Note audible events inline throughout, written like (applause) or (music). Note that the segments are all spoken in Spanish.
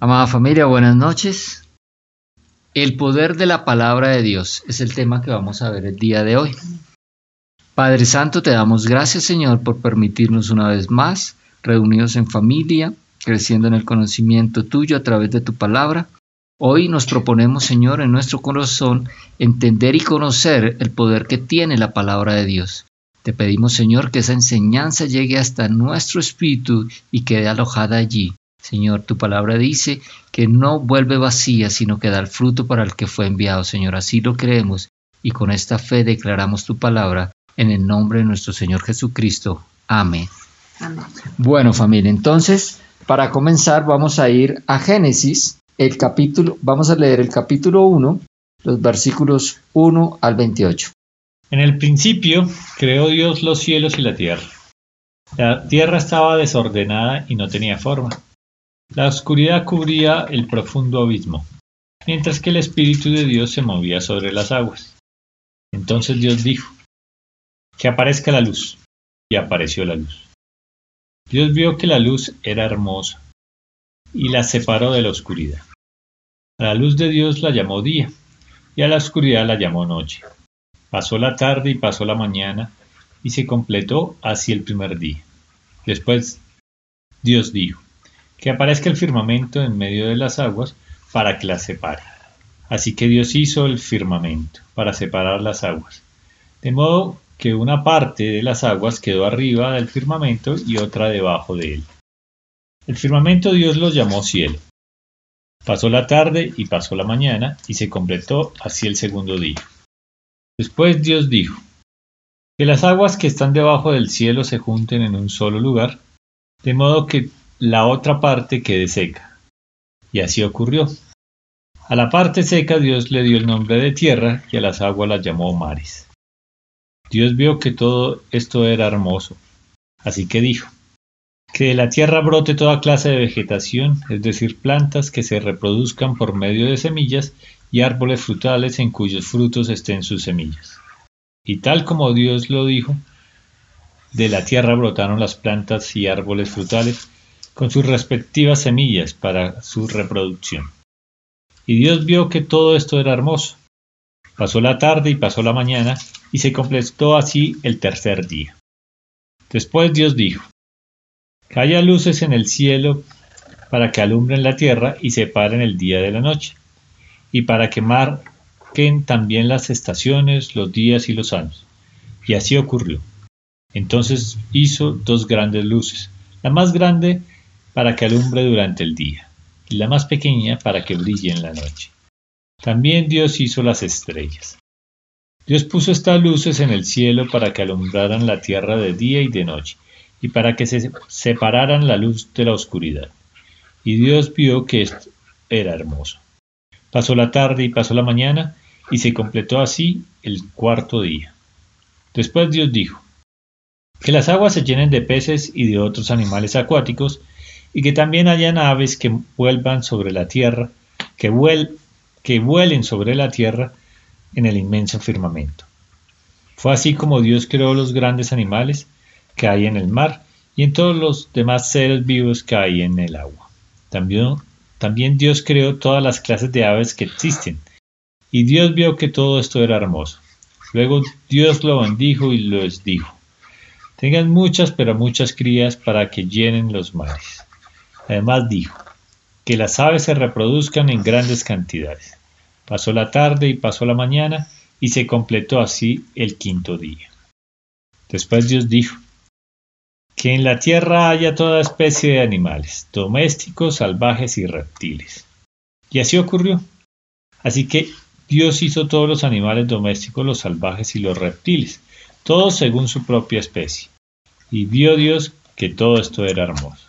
Amada familia, buenas noches. El poder de la palabra de Dios es el tema que vamos a ver el día de hoy. Padre Santo, te damos gracias Señor por permitirnos una vez más reunidos en familia, creciendo en el conocimiento tuyo a través de tu palabra. Hoy nos proponemos Señor en nuestro corazón entender y conocer el poder que tiene la palabra de Dios. Te pedimos Señor que esa enseñanza llegue hasta nuestro espíritu y quede alojada allí Señor, tu palabra dice que no vuelve vacía, sino que da el fruto para el que fue enviado. Señor, así lo creemos y con esta fe declaramos tu palabra en el nombre de nuestro Señor Jesucristo. Amén. Amén. Bueno, familia, entonces, para comenzar vamos a ir a Génesis, el capítulo, vamos a leer el capítulo 1, los versículos 1 al 28. En el principio creó Dios los cielos y la tierra. La tierra estaba desordenada y no tenía forma la oscuridad cubría el profundo abismo, mientras que el Espíritu de Dios se movía sobre las aguas. Entonces Dios dijo, que aparezca la luz, y apareció la luz. Dios vio que la luz era hermosa, y la separó de la oscuridad. A la luz de Dios la llamó día, y a la oscuridad la llamó noche. Pasó la tarde y pasó la mañana, y se completó así el primer día. Después Dios dijo, que aparezca el firmamento en medio de las aguas para que las separe. Así que Dios hizo el firmamento para separar las aguas, de modo que una parte de las aguas quedó arriba del firmamento y otra debajo de él. El firmamento Dios lo llamó cielo. Pasó la tarde y pasó la mañana y se completó así el segundo día. Después Dios dijo, que las aguas que están debajo del cielo se junten en un solo lugar, de modo que la otra parte quede seca. Y así ocurrió. A la parte seca Dios le dio el nombre de tierra y a las aguas las llamó mares. Dios vio que todo esto era hermoso, así que dijo, que de la tierra brote toda clase de vegetación, es decir, plantas que se reproduzcan por medio de semillas y árboles frutales en cuyos frutos estén sus semillas. Y tal como Dios lo dijo, de la tierra brotaron las plantas y árboles frutales con sus respectivas semillas para su reproducción. Y Dios vio que todo esto era hermoso. Pasó la tarde y pasó la mañana, y se completó así el tercer día. Después Dios dijo, que haya luces en el cielo para que alumbren la tierra y separen el día de la noche, y para que marquen también las estaciones, los días y los años. Y así ocurrió. Entonces hizo dos grandes luces. La más grande para que alumbre durante el día, y la más pequeña para que brille en la noche. También Dios hizo las estrellas. Dios puso estas luces en el cielo para que alumbraran la tierra de día y de noche, y para que se separaran la luz de la oscuridad. Y Dios vio que esto era hermoso. Pasó la tarde y pasó la mañana, y se completó así el cuarto día. Después Dios dijo, que las aguas se llenen de peces y de otros animales acuáticos, y que también hayan aves que vuelvan sobre la tierra, que, que vuelen sobre la tierra en el inmenso firmamento. Fue así como Dios creó los grandes animales que hay en el mar y en todos los demás seres vivos que hay en el agua. También, también Dios creó todas las clases de aves que existen, y Dios vio que todo esto era hermoso. Luego Dios lo bendijo y les dijo, tengan muchas pero muchas crías para que llenen los mares. Además dijo, que las aves se reproduzcan en grandes cantidades. Pasó la tarde y pasó la mañana y se completó así el quinto día. Después Dios dijo, que en la tierra haya toda especie de animales, domésticos, salvajes y reptiles. Y así ocurrió. Así que Dios hizo todos los animales domésticos, los salvajes y los reptiles, todos según su propia especie. Y vio Dios que todo esto era hermoso.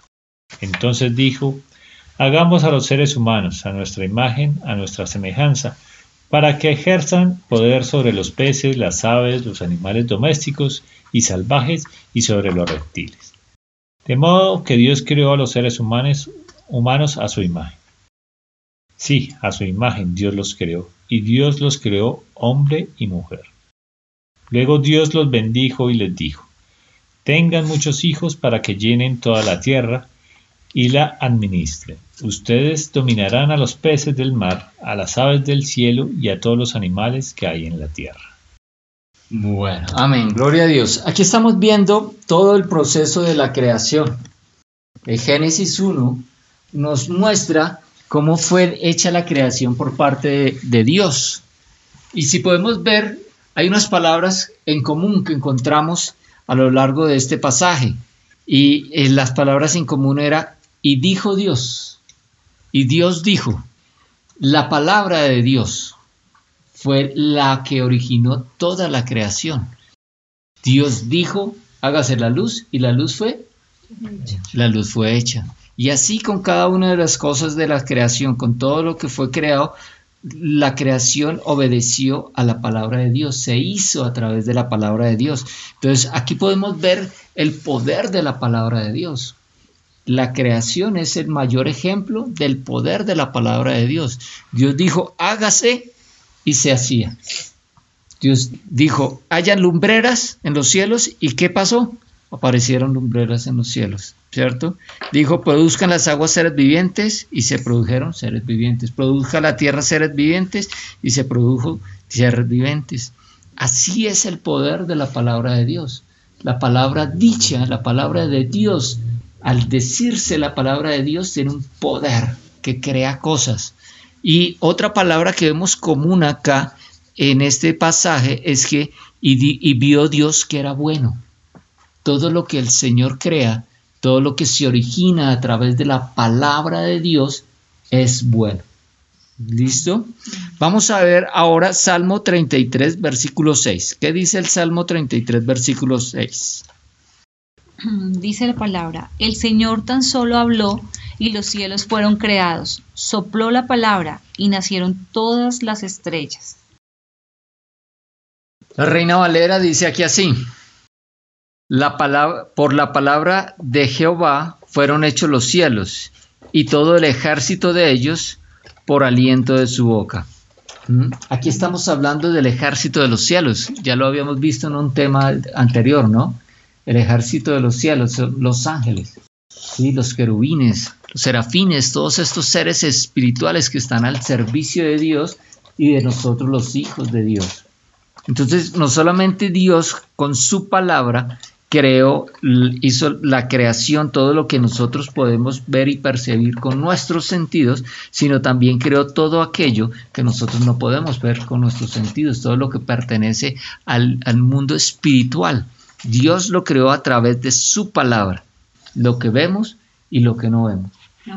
Entonces dijo, hagamos a los seres humanos, a nuestra imagen, a nuestra semejanza, para que ejerzan poder sobre los peces, las aves, los animales domésticos y salvajes y sobre los reptiles. De modo que Dios creó a los seres humanos, humanos a su imagen. Sí, a su imagen Dios los creó, y Dios los creó hombre y mujer. Luego Dios los bendijo y les dijo, tengan muchos hijos para que llenen toda la tierra, y la administren. Ustedes dominarán a los peces del mar, a las aves del cielo y a todos los animales que hay en la tierra. Bueno, amén, gloria a Dios. Aquí estamos viendo todo el proceso de la creación. El Génesis 1 nos muestra cómo fue hecha la creación por parte de, de Dios. Y si podemos ver, hay unas palabras en común que encontramos a lo largo de este pasaje. Y eh, las palabras en común era, y dijo Dios, y Dios dijo, la palabra de Dios fue la que originó toda la creación. Dios dijo, hágase la luz, y la luz fue, la luz fue hecha. Y así con cada una de las cosas de la creación, con todo lo que fue creado, la creación obedeció a la palabra de Dios, se hizo a través de la palabra de Dios. Entonces aquí podemos ver el poder de la palabra de Dios. La creación es el mayor ejemplo del poder de la palabra de Dios. Dios dijo, hágase y se hacía. Dios dijo, haya lumbreras en los cielos y ¿qué pasó? Aparecieron lumbreras en los cielos. ¿cierto? Dijo, produzcan las aguas seres vivientes y se produjeron seres vivientes. Produzca la tierra seres vivientes y se produjo seres vivientes. Así es el poder de la palabra de Dios. La palabra dicha, la palabra de Dios, al decirse la palabra de Dios, tiene un poder que crea cosas. Y otra palabra que vemos común acá en este pasaje es que y, vio Dios que era bueno. Todo lo que el Señor crea todo lo que se origina a través de la palabra de Dios es bueno. ¿Listo? Vamos a ver ahora Salmo 33, versículo 6. ¿Qué dice el Salmo 33, versículo 6? (clears throat) Dice la palabra, el Señor tan solo habló y los cielos fueron creados, sopló la palabra y nacieron todas las estrellas. La reina Valera dice aquí así, la palabra, por la palabra de Jehová fueron hechos los cielos, y todo el ejército de ellos por aliento de su boca. ¿Mm? Aquí estamos hablando del ejército de los cielos. Ya lo habíamos visto en un tema anterior, ¿no? El ejército de los cielos, los ángeles, ¿sí? los querubines, los serafines, todos estos seres espirituales que están al servicio de Dios y de nosotros los hijos de Dios. Entonces, no solamente Dios con su palabra creó, hizo la creación, todo lo que nosotros podemos ver y percibir con nuestros sentidos, sino también creó todo aquello que nosotros no podemos ver con nuestros sentidos, todo lo que pertenece al, mundo espiritual. Dios lo creó a través de su palabra, lo que vemos y lo que no vemos.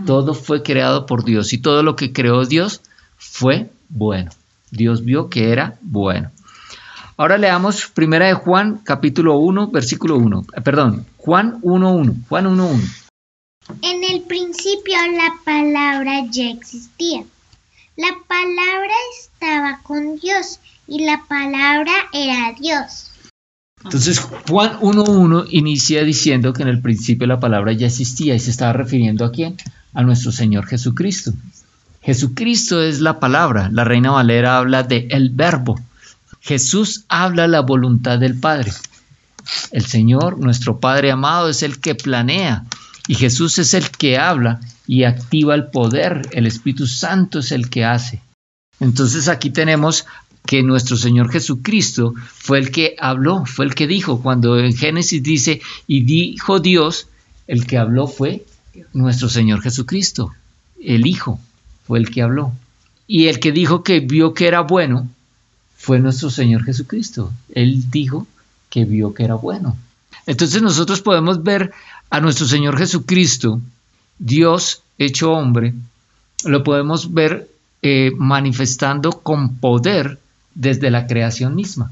Todo fue creado por Dios y todo lo que creó Dios fue bueno. Dios vio que era bueno. Ahora leamos primera de Juan, capítulo 1, versículo 1. Eh, perdón, Juan 1.1. Juan 1.1. En el principio la palabra ya existía. La palabra estaba con Dios y la palabra era Dios. Entonces Juan 1.1 inicia diciendo que en el principio la palabra ya existía y se estaba refiriendo a quién? A nuestro Señor Jesucristo. Jesucristo es la palabra. La Reina Valera habla de el verbo. Jesús habla la voluntad del Padre. El Señor, nuestro Padre amado, es el que planea y Jesús es el que habla y activa el poder. El Espíritu Santo es el que hace. Entonces aquí tenemos que nuestro Señor Jesucristo fue el que habló, fue el que dijo. Cuando en Génesis dice, y dijo Dios, el que habló fue nuestro Señor Jesucristo. El Hijo fue el que habló. Y el que dijo que vio que era bueno fue nuestro Señor Jesucristo. Él dijo que vio que era bueno. Entonces nosotros podemos ver a nuestro Señor Jesucristo, Dios hecho hombre, lo podemos ver eh, manifestando con poder desde la creación misma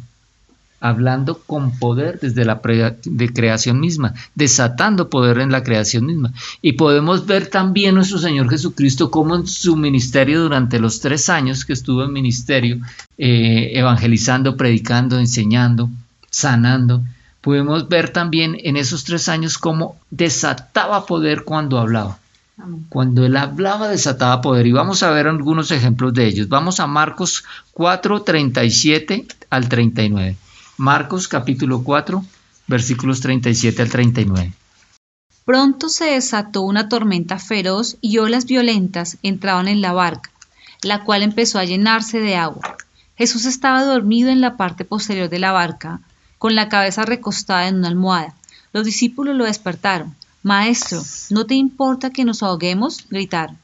hablando con poder desde la de creación misma, desatando poder en la creación misma. Y podemos ver también nuestro Señor Jesucristo como en su ministerio durante los tres años que estuvo en ministerio, eh, evangelizando, predicando, enseñando, sanando. Podemos ver también en esos tres años cómo desataba poder cuando hablaba. Cuando él hablaba desataba poder y vamos a ver algunos ejemplos de ellos. Vamos a Marcos 4, 37 al 39. Marcos capítulo 4, versículos 37 al 39. Pronto se desató una tormenta feroz y olas violentas entraban en la barca, la cual empezó a llenarse de agua. Jesús estaba dormido en la parte posterior de la barca, con la cabeza recostada en una almohada. Los discípulos lo despertaron. Maestro, ¿no te importa que nos ahoguemos? gritaron.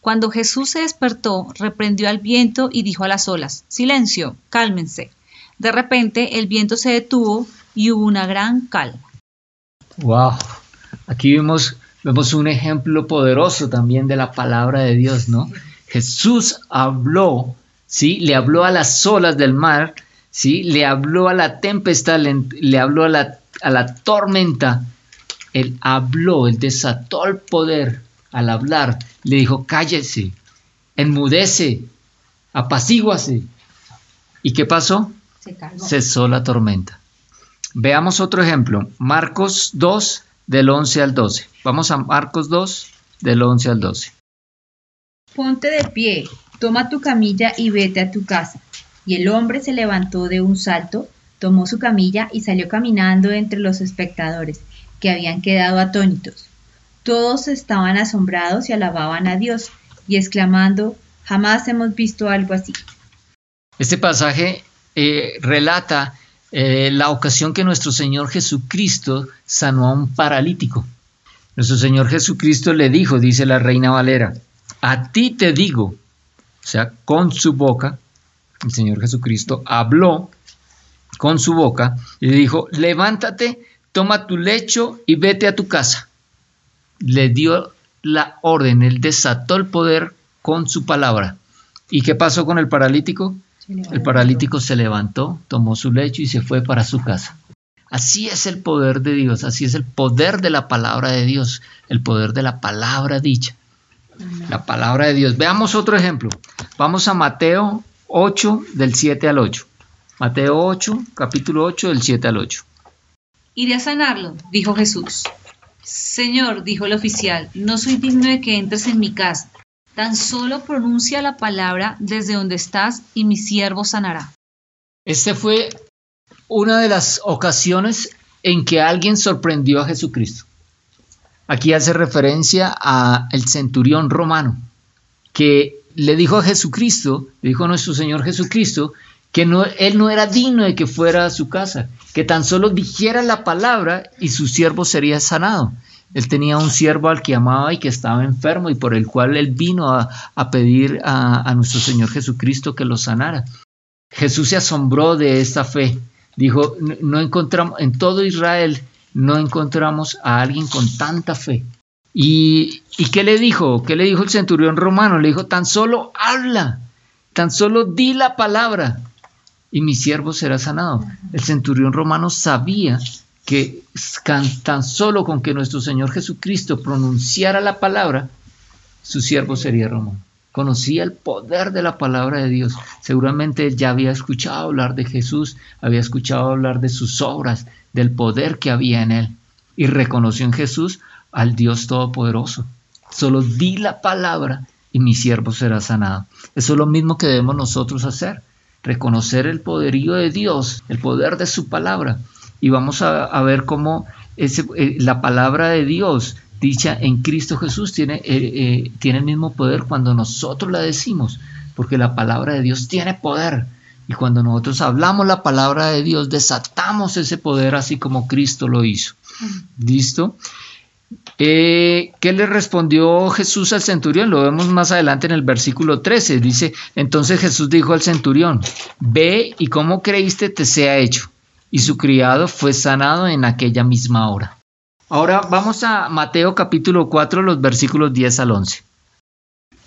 Cuando Jesús se despertó, reprendió al viento y dijo a las olas, Silencio, cálmense. De repente el viento se detuvo y hubo una gran calma. Wow, aquí vemos, vemos un ejemplo poderoso también de la palabra de Dios, ¿no? Jesús habló, ¿sí? Le habló a las olas del mar, ¿sí? Le habló a la tempestad, le, le habló a la, a la tormenta. Él habló, él desató el poder al hablar. Le dijo, cállese, enmudece, apacíguase. ¿Y qué pasó? Se calmó. cesó la tormenta. Veamos otro ejemplo, Marcos 2 del 11 al 12. Vamos a Marcos 2 del 11 al 12. Ponte de pie, toma tu camilla y vete a tu casa. Y el hombre se levantó de un salto, tomó su camilla y salió caminando entre los espectadores, que habían quedado atónitos. Todos estaban asombrados y alababan a Dios, y exclamando, jamás hemos visto algo así. Este pasaje eh, relata eh, la ocasión que nuestro Señor Jesucristo sanó a un paralítico. Nuestro Señor Jesucristo le dijo, dice la Reina Valera, a ti te digo, o sea, con su boca, el Señor Jesucristo habló con su boca y le dijo, levántate, toma tu lecho y vete a tu casa. Le dio la orden, él desató el poder con su palabra. ¿Y qué pasó con el paralítico? El paralítico se levantó, tomó su lecho y se fue para su casa. Así es el poder de Dios, así es el poder de la palabra de Dios, el poder de la palabra dicha. La palabra de Dios. Veamos otro ejemplo. Vamos a Mateo 8 del 7 al 8. Mateo 8, capítulo 8 del 7 al 8. Iré a sanarlo, dijo Jesús. Señor, dijo el oficial, no soy digno de que entres en mi casa. Tan solo pronuncia la palabra desde donde estás y mi siervo sanará. Este fue una de las ocasiones en que alguien sorprendió a Jesucristo. Aquí hace referencia al centurión romano, que le dijo a Jesucristo, le dijo a nuestro Señor Jesucristo, que no, él no era digno de que fuera a su casa, que tan solo dijera la palabra y su siervo sería sanado. Él tenía un siervo al que amaba y que estaba enfermo y por el cual él vino a, a pedir a, a nuestro Señor Jesucristo que lo sanara. Jesús se asombró de esta fe. Dijo, "No- encontramos, en todo Israel no encontramos a alguien con tanta fe. ¿Y, ¿Y qué le dijo? ¿Qué le dijo el centurión romano? Le dijo, tan solo habla, tan solo di la palabra y mi siervo será sanado. El centurión romano sabía que tan solo con que nuestro Señor Jesucristo pronunciara la palabra, su siervo sería romano. Conocía el poder de la palabra de Dios. Seguramente ya había escuchado hablar de Jesús, había escuchado hablar de sus obras, del poder que había en él. Y reconoció en Jesús al Dios Todopoderoso. Solo di la palabra y mi siervo será sanado. Eso es lo mismo que debemos nosotros hacer. Reconocer el poderío de Dios, el poder de su palabra. Y vamos a, a ver cómo ese, eh, la palabra de Dios dicha en Cristo Jesús tiene, eh, eh, tiene el mismo poder cuando nosotros la decimos, porque la palabra de Dios tiene poder. Y cuando nosotros hablamos la palabra de Dios, desatamos ese poder así como Cristo lo hizo. ¿Listo? Eh, ¿Qué le respondió Jesús al centurión? Lo vemos más adelante en el versículo 13. Dice, entonces Jesús dijo al centurión, ve y como creíste te sea hecho. Y su criado fue sanado en aquella misma hora. Ahora vamos a Mateo capítulo 4, los versículos 10 al 11.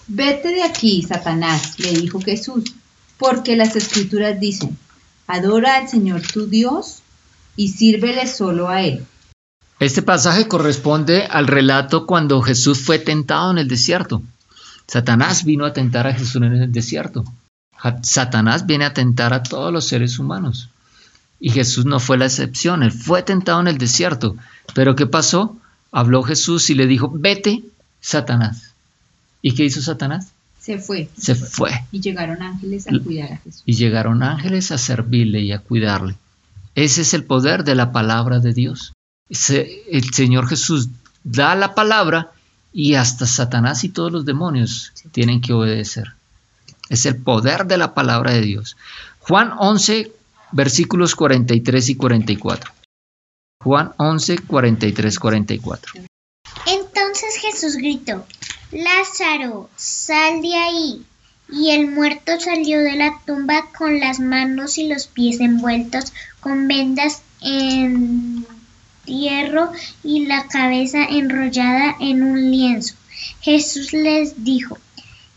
Vete de aquí, Satanás, le dijo Jesús, porque las escrituras dicen, adora al Señor tu Dios y sírvele solo a Él. Este pasaje corresponde al relato cuando Jesús fue tentado en el desierto. Satanás vino a tentar a Jesús en el desierto. Satanás viene a tentar a todos los seres humanos. Y Jesús no fue la excepción. Él fue tentado en el desierto. Pero ¿qué pasó? Habló Jesús y le dijo, vete, Satanás. ¿Y qué hizo Satanás? Se fue. Se fue. Y llegaron ángeles a cuidar a Jesús. Y llegaron ángeles a servirle y a cuidarle. Ese es el poder de la palabra de Dios. Se- el Señor Jesús da la palabra y hasta Satanás y todos los demonios tienen que obedecer. Es el poder de la palabra de Dios. Juan 11, versículos 43 y 44. Juan 11, 43, 44. Entonces Jesús gritó, Lázaro, sal de ahí. Y el muerto salió de la tumba con las manos y los pies envueltos con vendas en hierro y la cabeza enrollada en un lienzo. Jesús les dijo,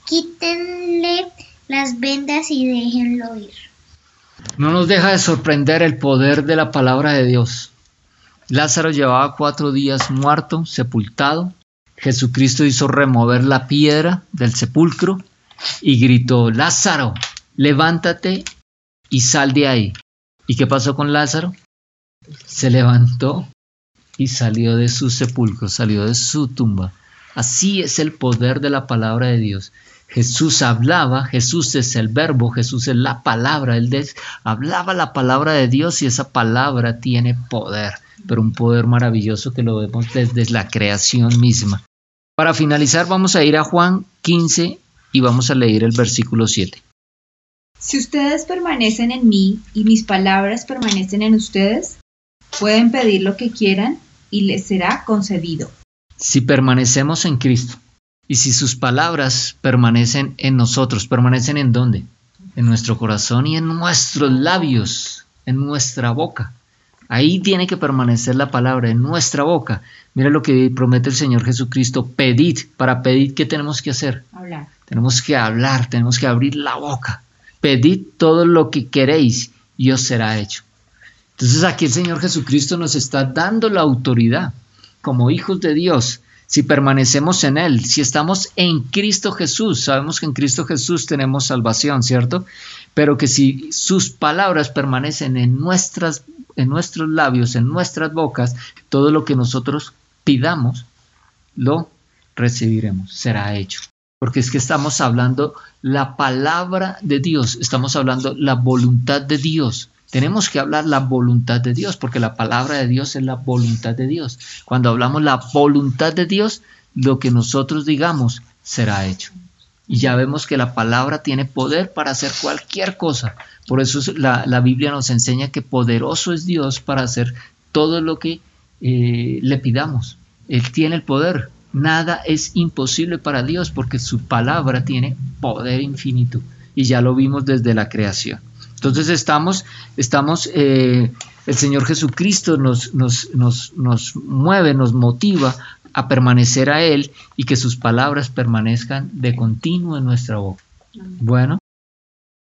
quítenle las vendas y déjenlo ir. No nos deja de sorprender el poder de la palabra de Dios. Lázaro llevaba cuatro días muerto, sepultado. Jesucristo hizo remover la piedra del sepulcro y gritó, Lázaro, levántate y sal de ahí. ¿Y qué pasó con Lázaro? Se levantó y salió de su sepulcro, salió de su tumba. Así es el poder de la palabra de Dios. Jesús hablaba, Jesús es el verbo, Jesús es la palabra, él hablaba la palabra de Dios y esa palabra tiene poder, pero un poder maravilloso que lo vemos desde la creación misma. Para finalizar vamos a ir a Juan 15 y vamos a leer el versículo 7. Si ustedes permanecen en mí y mis palabras permanecen en ustedes, pueden pedir lo que quieran y les será concedido. Si permanecemos en Cristo y si sus palabras permanecen en nosotros, ¿permanecen en dónde? En nuestro corazón y en nuestros labios, en nuestra boca. Ahí tiene que permanecer la palabra, en nuestra boca. Mira lo que promete el Señor Jesucristo, pedid. Para pedir, ¿qué tenemos que hacer? Hablar. Tenemos que hablar, tenemos que abrir la boca. Pedid todo lo que queréis y os será hecho. Entonces aquí el Señor Jesucristo nos está dando la autoridad como hijos de Dios. Si permanecemos en Él, si estamos en Cristo Jesús, sabemos que en Cristo Jesús tenemos salvación, ¿cierto? Pero que si sus palabras permanecen en, nuestras, en nuestros labios, en nuestras bocas, todo lo que nosotros pidamos, lo recibiremos, será hecho porque es que estamos hablando la palabra de Dios, estamos hablando la voluntad de Dios. Tenemos que hablar la voluntad de Dios, porque la palabra de Dios es la voluntad de Dios. Cuando hablamos la voluntad de Dios, lo que nosotros digamos será hecho. Y ya vemos que la palabra tiene poder para hacer cualquier cosa. Por eso la, la Biblia nos enseña que poderoso es Dios para hacer todo lo que eh, le pidamos. Él tiene el poder. Nada es imposible para Dios porque su palabra tiene poder infinito. Y ya lo vimos desde la creación. Entonces estamos, estamos eh, el Señor Jesucristo nos, nos, nos, nos mueve, nos motiva a permanecer a Él y que sus palabras permanezcan de continuo en nuestra boca. Bueno,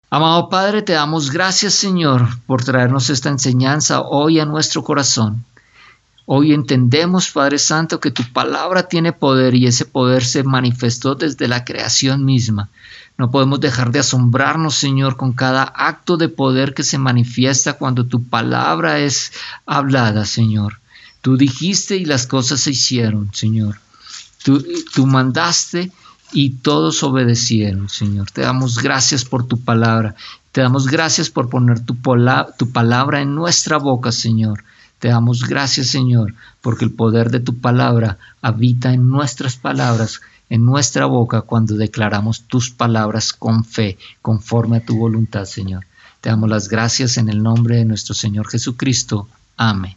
amado Padre, te damos gracias Señor por traernos esta enseñanza hoy a nuestro corazón. Hoy entendemos, Padre Santo, que tu palabra tiene poder y ese poder se manifestó desde la creación misma. No podemos dejar de asombrarnos, Señor, con cada acto de poder que se manifiesta cuando tu palabra es hablada, Señor. Tú dijiste y las cosas se hicieron, Señor. Tú, mandaste y todos obedecieron, Señor. Te damos gracias por tu palabra. Te damos gracias por poner tu, tu palabra en nuestra boca, Señor te damos gracias, Señor, porque el poder de tu palabra habita en nuestras palabras, en nuestra boca, cuando declaramos tus palabras con fe, conforme a tu voluntad, Señor. Te damos las gracias en el nombre de nuestro Señor Jesucristo. Amén.